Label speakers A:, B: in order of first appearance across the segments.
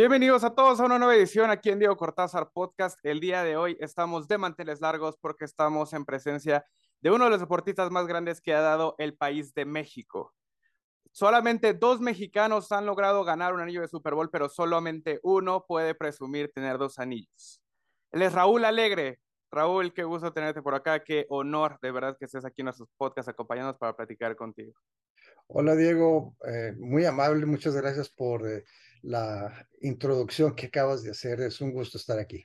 A: Bienvenidos a todos a una nueva edición aquí en Diego Cortázar Podcast. El día de hoy estamos de manteles largos porque estamos en presencia de uno de los deportistas más grandes que ha dado el país de México. Solamente dos mexicanos han logrado ganar un anillo de Super Bowl, pero solamente uno puede presumir tener dos anillos. Él es Raúl Alegre. Raúl, qué gusto tenerte por acá, qué honor de verdad que estés aquí en nuestros podcasts acompañándonos para platicar contigo.
B: Hola Diego, eh, muy amable, muchas gracias por eh, la introducción que acabas de hacer. Es un gusto estar aquí.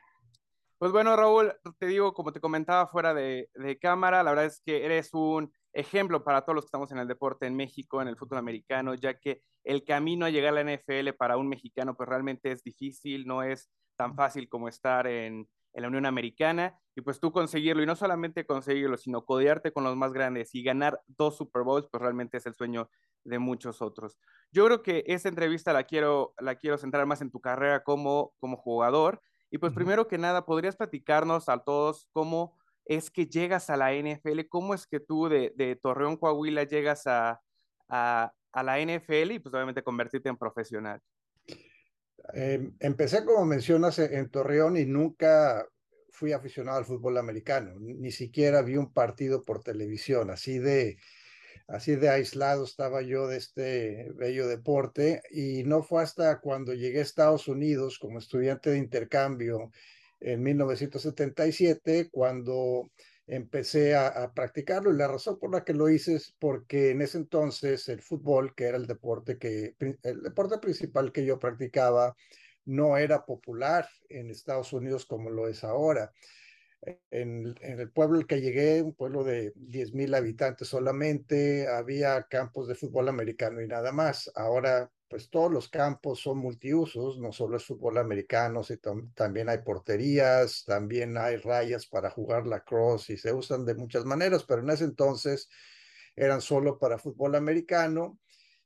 A: Pues bueno, Raúl, te digo, como te comentaba fuera de, de, cámara, la verdad es que eres un ejemplo para todos los que estamos en el deporte en México, en el fútbol americano, ya que el camino a llegar a la NFL para un mexicano pues realmente es difícil, no es tan fácil como estar en, la Unión Americana y pues tú conseguirlo y no solamente conseguirlo, sino codearte con los más grandes y ganar dos Super Bowls, pues realmente es el sueño de muchos otros. Yo creo que esta entrevista la quiero, la quiero centrar más en tu carrera como, como jugador y pues primero que nada, ¿podrías platicarnos a todos cómo es que llegas a la NFL? ¿Cómo es que tú de, de Torreón, Coahuila, llegas a, a, a la NFL y pues obviamente convertirte en profesional?
B: Eh, empecé, como mencionas, en Torreón y nunca fui aficionado al fútbol americano, ni siquiera vi un partido por televisión, así de, así de aislado estaba yo de este bello deporte y no fue hasta cuando llegué a Estados Unidos como estudiante de intercambio en 1977 cuando empecé a, practicarlo y la razón por la que lo hice es porque en ese entonces el fútbol, que era el deporte que el deporte principal que yo practicaba, no era popular en Estados Unidos como lo es ahora. En, en el pueblo al que llegué, un pueblo de 10 mil habitantes solamente, había campos de fútbol americano y nada más. Ahora pues todos los campos son multiusos, no solo es fútbol americano, sino también hay porterías, también hay rayas para jugar la cross y se usan de muchas maneras, pero en ese entonces eran solo para fútbol americano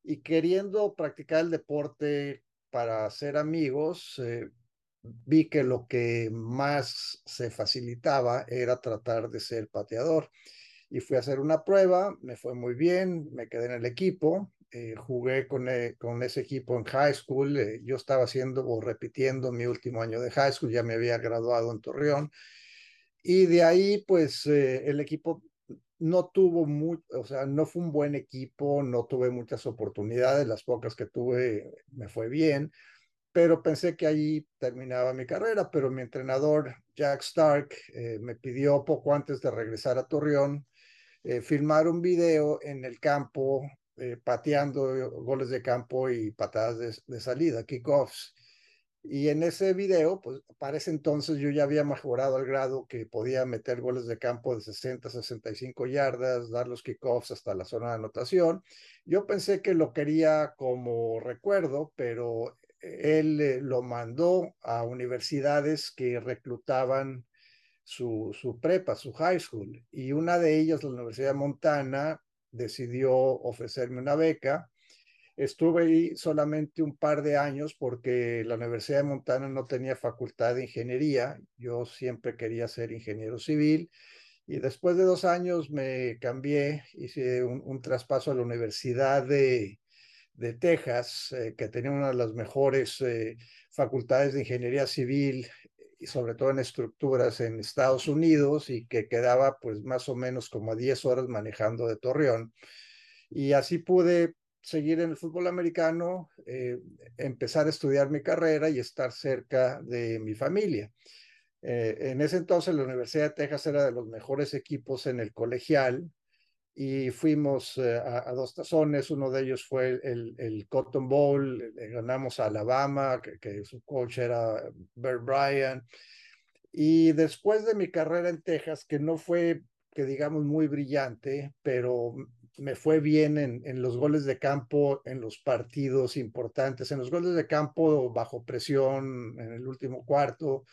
B: y queriendo practicar el deporte para hacer amigos, eh, vi que lo que más se facilitaba era tratar de ser pateador. Y fui a hacer una prueba, me fue muy bien, me quedé en el equipo, eh, jugué con, eh, con, ese equipo en high school. Eh, yo estaba haciendo o repitiendo mi último año de high school, ya me había graduado en Torreón. Y de ahí, pues, el equipo no tuvo mucho, o sea, no fue un buen equipo, no tuve muchas oportunidades, las pocas que tuve me fue bien, pero pensé que ahí terminaba mi carrera, pero mi entrenador, Jack Stark, me pidió poco antes de regresar a Torreón, filmar un video en el campo eh, pateando goles de campo y patadas de, salida, kickoffs. Y en ese video, pues para ese entonces yo ya había mejorado al grado que podía meter goles de campo de 60, 65 yardas, dar los kickoffs hasta la zona de anotación. Yo pensé que lo quería como recuerdo, pero él eh, lo mandó a universidades que reclutaban su, su prepa, su high school. Y una de ellas, la Universidad de Montana, decidió ofrecerme una beca. Estuve ahí solamente un par de años porque la Universidad de Montana no tenía facultad de ingeniería. Yo siempre quería ser ingeniero civil. Y después de dos años me cambié, hice un, traspaso a la Universidad de, de Texas, eh, que tenía una de las mejores eh, facultades de ingeniería civil y sobre todo en estructuras en Estados Unidos y que quedaba pues más o menos como a 10 horas manejando de Torreón. Y así pude seguir en el fútbol americano, eh, empezar a estudiar mi carrera y estar cerca de mi familia. En ese entonces la Universidad de Texas era de los mejores equipos en el colegial y fuimos eh, a, dos tazones, uno de ellos fue el, el Cotton Bowl, le ganamos a Alabama, que, que, su coach era Bert Bryan, y después de mi carrera en Texas, que no fue, que digamos, muy brillante, pero me fue bien en, en los goles de campo, en los partidos importantes, en los goles de campo bajo presión, en el último cuarto,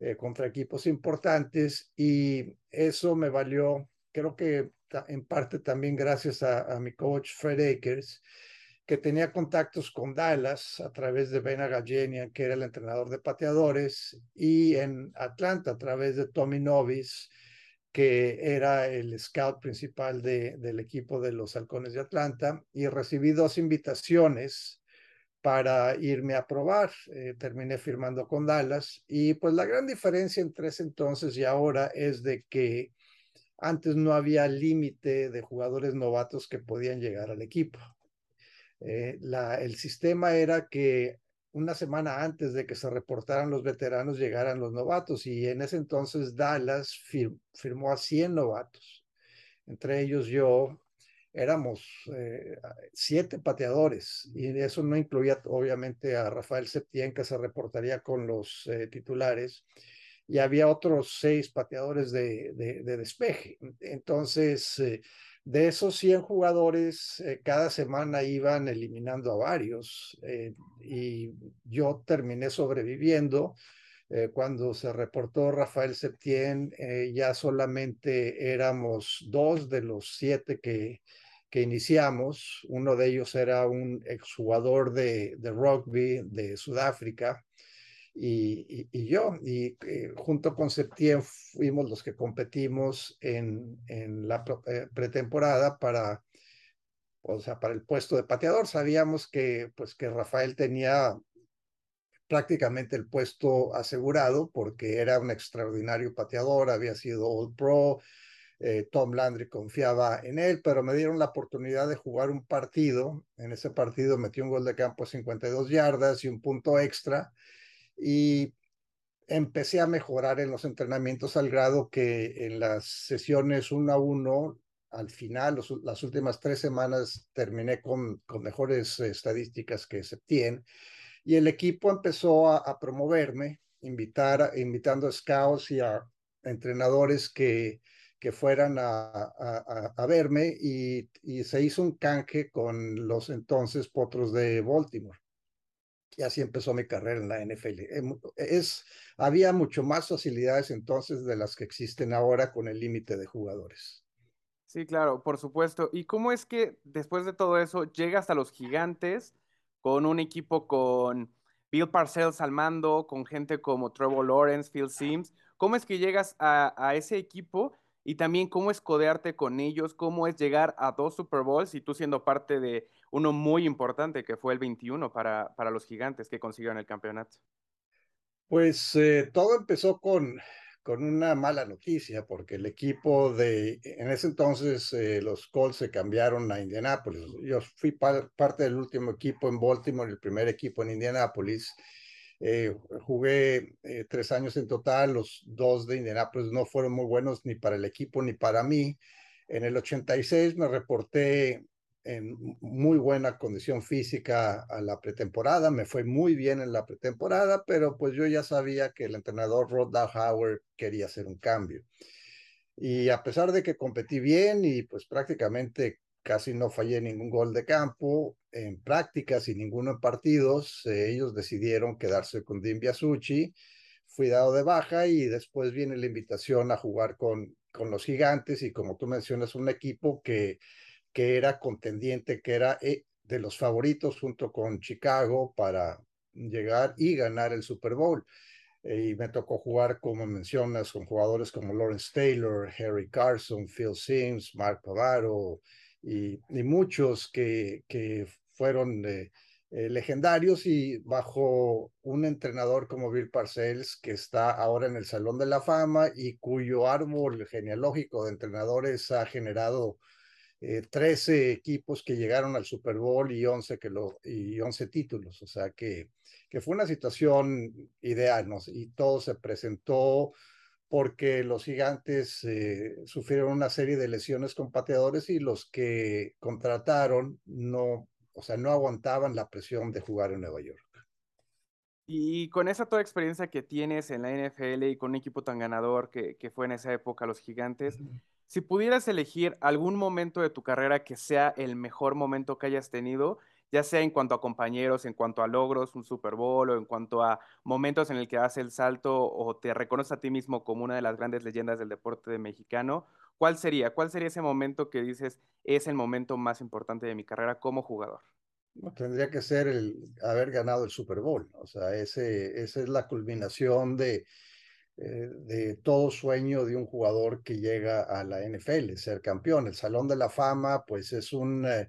B: eh, contra equipos importantes, y eso me valió, creo que en parte también gracias a, mi coach Fred Akers, que tenía contactos con Dallas a través de Ben Agajenian, que era el entrenador de pateadores, y en Atlanta a través de Tommy Novis, que era el scout principal de, del equipo de los Halcones de Atlanta, y recibí dos invitaciones para irme a probar. Eh, terminé firmando con Dallas y pues la gran diferencia entre ese entonces y ahora es de que antes no había límite de jugadores novatos que podían llegar al equipo. Eh, el sistema era que una semana antes de que se reportaran los veteranos llegaran los novatos y en ese entonces Dallas firmó a 100 novatos, entre ellos yo, éramos eh, siete pateadores y eso no incluía obviamente a Rafael Septién que se reportaría con los eh, titulares y había otros seis pateadores de, de, despeje. Entonces, eh, de esos 100 jugadores, cada semana iban eliminando a varios y yo terminé sobreviviendo. cuando se reportó Rafael Septién, ya solamente éramos dos de los siete que, que iniciamos. Uno de ellos era un exjugador de, de rugby de Sudáfrica y, y, yo. Y eh, junto con Septién fuimos los que competimos en, en la eh, pretemporada para, o sea, para el puesto de pateador. Sabíamos que, pues, que Rafael tenía prácticamente el puesto asegurado porque era un extraordinario pateador, había sido All Pro, eh, Tom Landry confiaba en él, pero me dieron la oportunidad de jugar un partido. En ese partido metí un gol de campo de 52 yardas y un punto extra. Y empecé a mejorar en los entrenamientos al grado que en las sesiones uno a uno, al final, las últimas tres semanas, terminé con, con mejores estadísticas que Septien. Y el equipo empezó a, a promoverme, invitar, invitando a scouts y a entrenadores que que fueran a, a, verme y, y, se hizo un canje con los entonces potros de Baltimore. Y así empezó mi carrera en la NFL. Em, es, había mucho más facilidades entonces de las que existen ahora con el límite de jugadores.
A: Sí, claro, por supuesto. ¿Y cómo es que después de todo eso llegas a los gigantes con un equipo con Bill Parcells al mando, con gente como Trevor Lawrence, Phil Sims? ¿Cómo es que llegas a ese equipo y también cómo es codearte con ellos, cómo es llegar a dos Super Bowls y tú siendo parte de uno muy importante que fue el 21 para, para los gigantes que consiguieron el campeonato.
B: Pues eh, todo empezó con, con una mala noticia, porque el equipo de, en ese entonces eh, los Colts se cambiaron a Indianápolis. Yo fui parte del último equipo en Baltimore, el primer equipo en Indianápolis, eh, jugué eh, tres años en total, los dos de Indianapolis no fueron muy buenos ni para el equipo ni para mí. En el 86 me reporté en muy buena condición física a la pretemporada, me fue muy bien en la pretemporada, pero pues yo ya sabía que el entrenador Rod Howard quería hacer un cambio. Y a pesar de que competí bien y pues prácticamente casi no fallé ningún gol de campo en prácticas y ninguno en partidos. Eh, ellos decidieron quedarse con Dim Biasucci. Fui dado de baja y después viene la invitación a jugar con, con los gigantes y como tú mencionas, un equipo que, que era contendiente, que era eh, de los favoritos junto con Chicago para llegar y ganar el Super Bowl. Eh, y me tocó jugar, como mencionas, con jugadores como Lawrence Taylor, Harry Carson, Phil Sims, Mark Pavaro, y, muchos que, que fueron eh, eh, legendarios y bajo un entrenador como Bill Parcells, que está ahora en el Salón de la Fama y cuyo árbol genealógico de entrenadores ha generado 13 eh, equipos que llegaron al Super Bowl y 11, que lo, y 11 títulos. O sea que, que fue una situación ideal, ¿no? Y todo se presentó porque los gigantes eh, sufrieron una serie de lesiones con pateadores y los que contrataron no, o sea, no aguantaban la presión de jugar en Nueva York.
A: Y con esa toda experiencia que tienes en la NFL y con un equipo tan ganador que, que fue en esa época los gigantes, si pudieras elegir algún momento de tu carrera que sea el mejor momento que hayas tenido, ya sea en cuanto a compañeros, en cuanto a logros, un Super Bowl o en cuanto a momentos en el que das el salto o te reconoces a ti mismo como una de las grandes leyendas del deporte mexicano, ¿cuál sería? ¿Cuál sería ese momento que dices es el momento más importante de mi carrera como jugador?
B: tendría que ser el haber ganado el Super Bowl, o sea, ese, esa es la culminación de, eh, de todo sueño de un jugador que llega a la NFL, ser campeón. El Salón de la Fama, pues es un... Eh,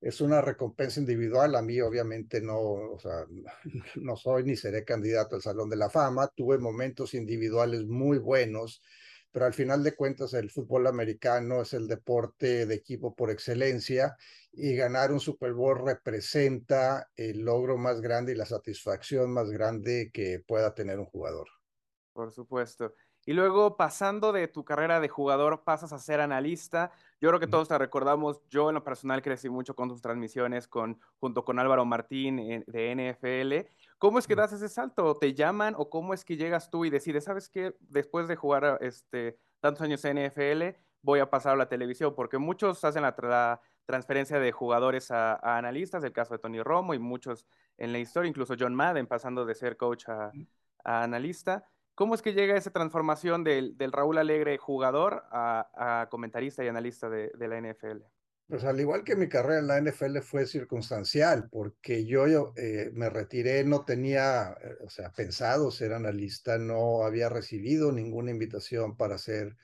B: es una recompensa individual. A mí obviamente no, o sea, no soy ni seré candidato al Salón de la Fama. Tuve momentos individuales muy buenos, pero al final de cuentas el fútbol americano es el deporte de equipo por excelencia y ganar un Super Bowl representa el logro más grande y la satisfacción más grande que pueda tener un jugador.
A: Por supuesto. Y luego pasando de tu carrera de jugador, pasas a ser analista. Yo creo que todos te recordamos, yo en lo personal crecí mucho con tus transmisiones con, junto con Álvaro Martín de NFL. ¿Cómo es que das ese salto? ¿Te llaman o cómo es que llegas tú y decides, sabes qué, después de jugar este, tantos años en NFL, voy a pasar a la televisión? Porque muchos hacen la, transferencia de jugadores a, analistas, el caso de Tony Romo y muchos en la historia, incluso John Madden pasando de ser coach a analista. ¿Cómo es que llega esa transformación del, Raúl Alegre jugador a, comentarista y analista de, la NFL?
B: Pues al igual que mi carrera en la NFL fue circunstancial, porque yo, eh, me retiré, no tenía, eh, o sea, pensado ser analista, no había recibido ninguna invitación para ser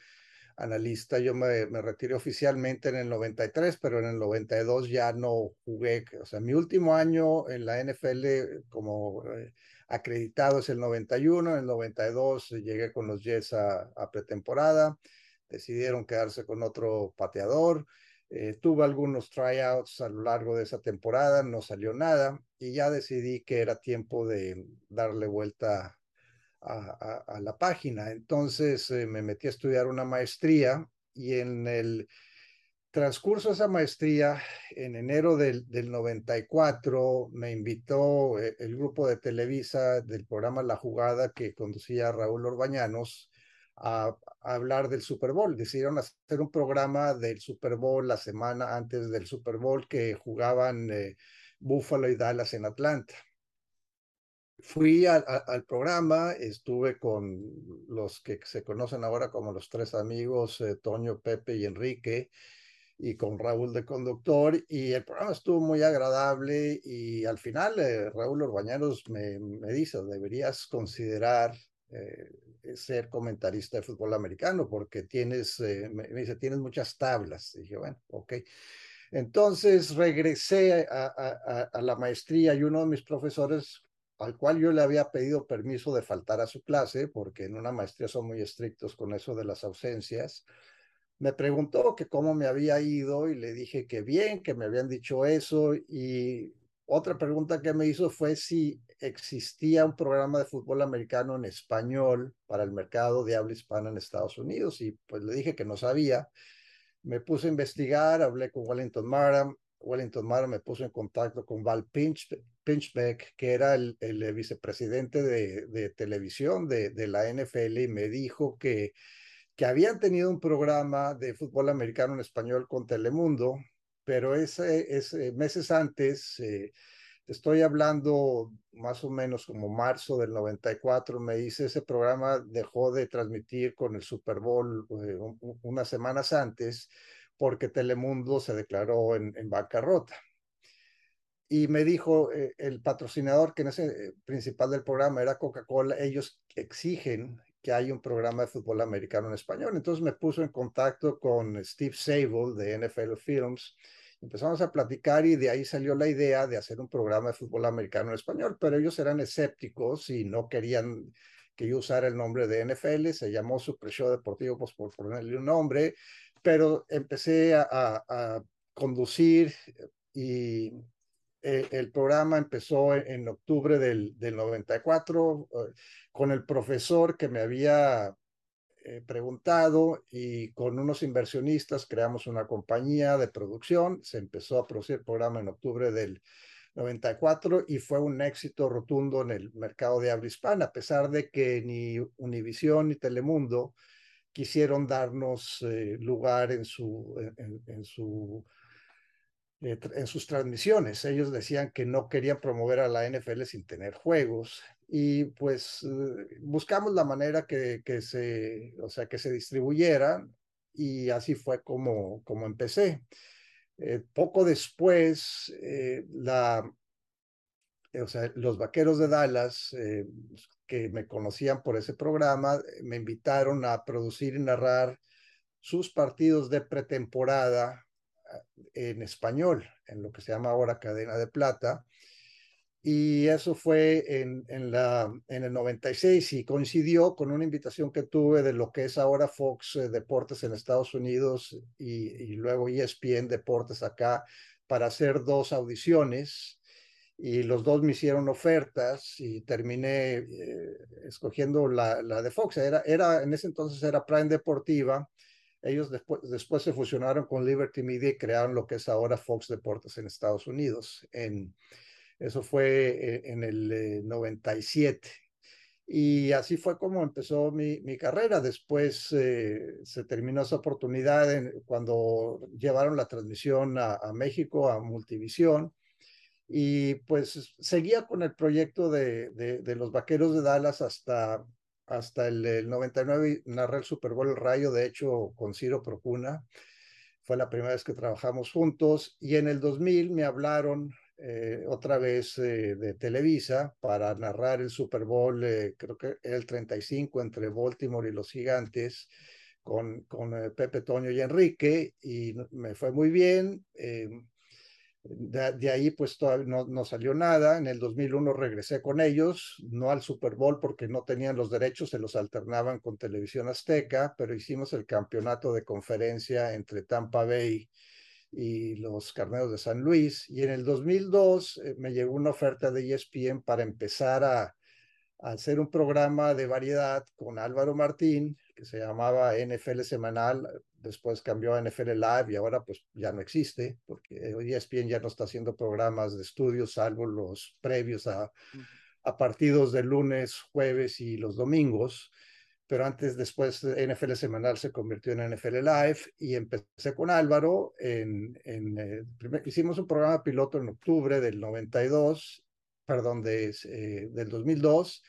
B: analista. Yo me, retiré oficialmente en el 93, pero en el 92 ya no jugué. O sea, mi último año en la NFL como eh, acreditado es el 91, en el 92 llegué con los Jets a, pretemporada, decidieron quedarse con otro pateador, eh, tuve algunos tryouts a lo largo de esa temporada, no salió nada y ya decidí que era tiempo de darle vuelta a, la página. Entonces eh, me metí a estudiar una maestría y en el transcurso esa maestría, en enero del, del 94, me invitó eh, el grupo de Televisa del programa La Jugada que conducía Raúl Orbañanos a, hablar del Super Bowl. Decidieron hacer un programa del Super Bowl la semana antes del Super Bowl que jugaban eh, Buffalo y Dallas en Atlanta. Fui al programa, estuve con los que se conocen ahora como los tres amigos, eh, Toño, Pepe y Enrique, y con Raúl de conductor y el programa estuvo muy agradable y al final eh, Raúl Orbañanos me, me, dice, deberías considerar eh, ser comentarista de fútbol americano porque tienes, eh, me, dice, tienes muchas tablas. Y dije, bueno, ok. Entonces regresé a, a la maestría y uno de mis profesores al cual yo le había pedido permiso de faltar a su clase, porque en una maestría son muy estrictos con eso de las ausencias, me preguntó que cómo me había ido y le dije que bien, que me habían dicho eso y otra pregunta que me hizo fue si existía un programa de fútbol americano en español para el mercado de habla hispana en Estados Unidos y pues le dije que no sabía. Me puse a investigar, hablé con Wellington Mara, Wellington Mara me puso en contacto con Val Pinch, Pinchbeck, que era el, el vicepresidente de, de televisión de, de, la NFL, y me dijo que que habían tenido un programa de fútbol americano en español con Telemundo, pero ese, ese meses antes, eh, estoy hablando más o menos como marzo del 94, me dice ese programa dejó de transmitir con el Super Bowl eh, unas semanas antes porque Telemundo se declaró en, en bancarrota. Y me dijo eh, el patrocinador, que en ese principal del programa era Coca-Cola, ellos exigen que hay un programa de fútbol americano en español. Entonces me puso en contacto con Steve Sable de NFL Films. Empezamos a platicar y de ahí salió la idea de hacer un programa de fútbol americano en español, pero ellos eran escépticos y no querían que yo usara el nombre de NFL. Se llamó Super Show Deportivo, pues por ponerle un nombre, pero empecé a, a conducir y eh, el programa empezó en, octubre del, del 94 eh, con el profesor que me había eh, preguntado y con unos inversionistas creamos una compañía de producción. Se empezó a producir el programa en octubre del 94 y fue un éxito rotundo en el mercado de habla hispana, a pesar de que ni Univisión ni Telemundo quisieron darnos lugar en su, en su eh, en sus transmisiones. Ellos decían que no querían promover a la NFL sin tener juegos y pues eh, buscamos la manera que, que, se, o sea, que se distribuyera y así fue como, como empecé. Eh, poco después, la, o sea, los vaqueros de Dallas, que me conocían por ese programa, me invitaron a producir y narrar sus partidos de pretemporada en español, en lo que se llama ahora Cadena de Plata. Y eso fue en, en, la, en el 96 y coincidió con una invitación que tuve de lo que es ahora Fox eh, Deportes en Estados Unidos y, y luego ESPN Deportes acá para hacer dos audiciones y los dos me hicieron ofertas y terminé eh, escogiendo la, la, de Fox. Era, era, en ese entonces era Prime Deportiva. Ellos después, después se fusionaron con Liberty Media y crearon lo que es ahora Fox Deportes en Estados Unidos. En, eso fue eh, en el 97. Eh, y así fue como empezó mi, mi carrera. Después eh, se terminó esa oportunidad en, cuando llevaron la transmisión a, a México, a Multivisión y pues seguía con el proyecto de, de, los Vaqueros de Dallas hasta, hasta el, el, 99, narré el Super Bowl El Rayo, de hecho, con Ciro Procuna. Fue la primera vez que trabajamos juntos y en el 2000 me hablaron eh, otra vez eh, de Televisa para narrar el Super Bowl, eh, creo que el 35 entre Baltimore y los Gigantes con, con Pepe Toño y Enrique y me fue muy bien de, ahí pues todavía no, no, salió nada. En el 2001 regresé con ellos, no al Super Bowl porque no tenían los derechos, se los alternaban con Televisión Azteca, pero hicimos el campeonato de conferencia entre Tampa Bay y los Carneros de San Luis. Y en el 2002 eh, me llegó una oferta de ESPN para empezar a, a hacer un programa de variedad con Álvaro Martín, que se llamaba NFL Semanal, después cambió a NFL Live y ahora pues ya no existe, porque hoy ESPN ya no está haciendo programas de estudios, salvo los previos a, a partidos de lunes, jueves y los domingos. Pero antes, después, NFL Semanal se convirtió en NFL Live y empecé con Álvaro. En, en eh, primer, hicimos un programa piloto en octubre del 92, perdón, de, eh, del 2002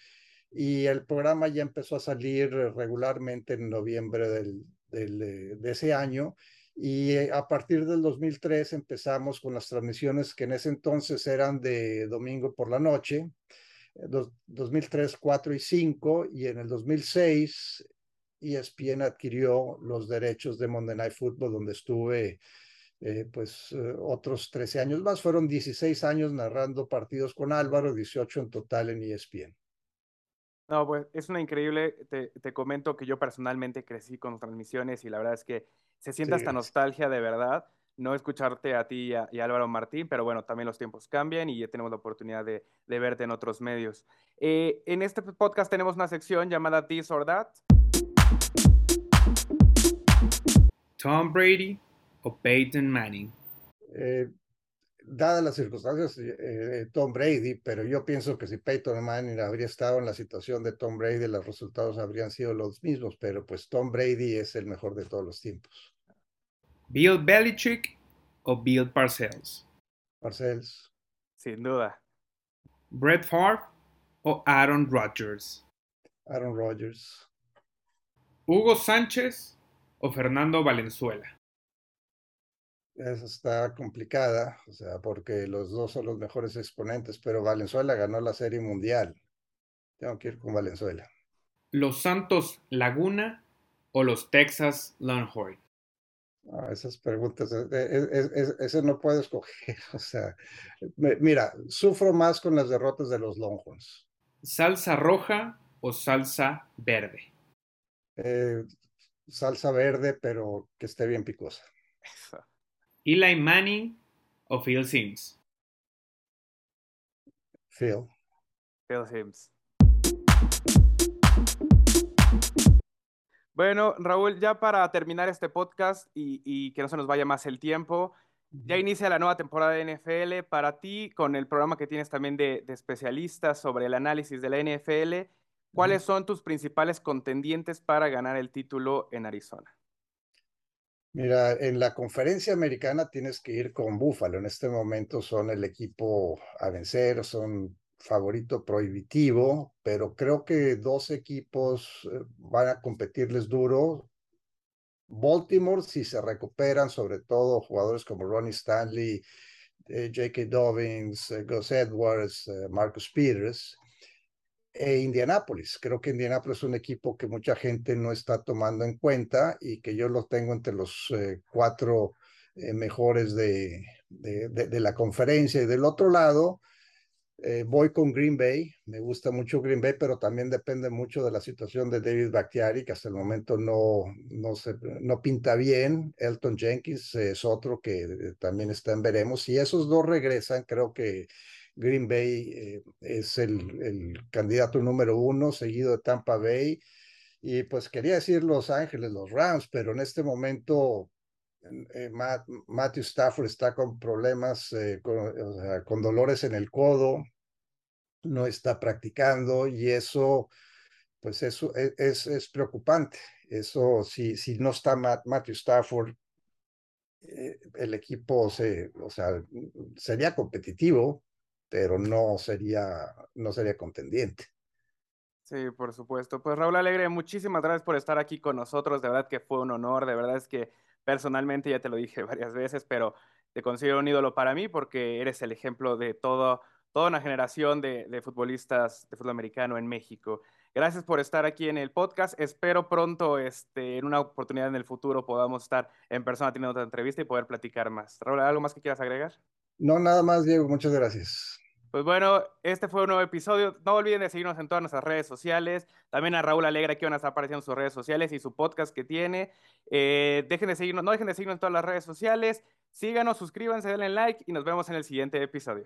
B: y el programa ya empezó a salir regularmente en noviembre del, del, eh, de ese año y eh, a partir del 2003 empezamos con las transmisiones que en ese entonces eran de domingo por la noche, 2003, eh, 4 y 5 y en el 2006 ESPN adquirió los derechos de Monday Night Football donde estuve eh, pues eh, otros 13 años más, fueron 16 años narrando partidos con Álvaro, 18 en total en ESPN.
A: No, pues es una increíble, te, te, comento que yo personalmente crecí con transmisiones y la verdad es que se siente sí, hasta nostalgia de verdad no escucharte a ti y a, y a, Álvaro Martín, pero bueno, también los tiempos cambian y ya tenemos la oportunidad de, de verte en otros medios. Eh, en este podcast tenemos una sección llamada This or That.
C: Tom Brady o Peyton Manning.
B: Eh, dadas las circunstancias, eh, Tom Brady, pero yo pienso que si Peyton Manning habría estado en la situación de Tom Brady, los resultados habrían sido los mismos, pero pues Tom Brady es el mejor de todos los tiempos.
C: Bill Belichick o Bill Parcells?
B: Parcells.
A: Sin duda.
C: Brett Favre o Aaron Rodgers?
B: Aaron Rodgers.
C: Hugo Sánchez o Fernando Valenzuela?
B: Esa está complicada, o sea, porque los dos son los mejores exponentes, pero Valenzuela ganó la Serie Mundial. Tengo que ir con Valenzuela.
C: ¿Los Santos Laguna o los Texas Longhorns?
B: No, esas preguntas, es, es, es, ese no puedo escoger. O sea, me, mira, sufro más con las derrotas de los Longhorns.
C: ¿Salsa roja o salsa verde?
B: Eh, salsa verde, pero que esté bien picosa.
C: Eli Manning o Phil Sims?
B: Phil.
A: Phil Sims. Bueno, Raúl, ya para terminar este podcast y, y, que no se nos vaya más el tiempo, ya inicia la nueva temporada de NFL. Para ti, con el programa que tienes también de, de especialistas sobre el análisis de la NFL, ¿cuáles son tus principales contendientes para ganar el título en Arizona?
B: Mira, en la conferencia americana tienes que ir con Búfalo. En este momento son el equipo a vencer, son favorito prohibitivo, pero creo que dos equipos eh, van a competirles duro. Baltimore, si se recuperan, sobre todo jugadores como Ronnie Stanley, eh, J.K. Dobbins, eh, Gus Edwards, eh, Marcus Peters, e Indianapolis. Creo que Indianapolis es un equipo que mucha gente no está tomando en cuenta y que yo lo tengo entre los eh, cuatro eh, mejores de, de, de, la conferencia. Y del otro lado, eh, voy con Green Bay, me gusta mucho Green Bay, pero también depende mucho de la situación de David Bakhtiari, que hasta el momento no, no, se, no pinta bien. Elton Jenkins es otro que eh, también está en veremos. Si esos dos regresan, creo que Green Bay eh, es el, el, candidato número uno, seguido de Tampa Bay. Y pues quería decir Los Ángeles, los Rams, pero en este momento eh, Matt, Matthew Stafford está con problemas, eh, con, o sea, con, dolores en el codo, no está practicando y eso, pues eso es, es, es preocupante. Eso, si, si no está Matt, Matthew Stafford, eh, el equipo se, o sea, sería competitivo, pero no sería, no sería contendiente.
A: Sí, por supuesto. Pues Raúl Alegre, muchísimas gracias por estar aquí con nosotros. De verdad que fue un honor. De verdad es que personalmente, ya te lo dije varias veces, pero te considero un ídolo para mí porque eres el ejemplo de todo, toda una generación de, de, futbolistas de fútbol americano en México. Gracias por estar aquí en el podcast. Espero pronto, este, en una oportunidad en el futuro, podamos estar en persona teniendo otra entrevista y poder platicar más. Raúl, ¿algo más que quieras agregar?
B: No, nada más, Diego. Muchas gracias.
A: Pues bueno, este fue un nuevo episodio. No olviden de seguirnos en todas nuestras redes sociales. También a Raúl Alegre aquí van a estar apareciendo sus redes sociales y su podcast que tiene. Eh, dejen de seguirnos, no dejen de seguirnos en todas las redes sociales. Síganos, suscríbanse, denle like y nos vemos en el siguiente episodio.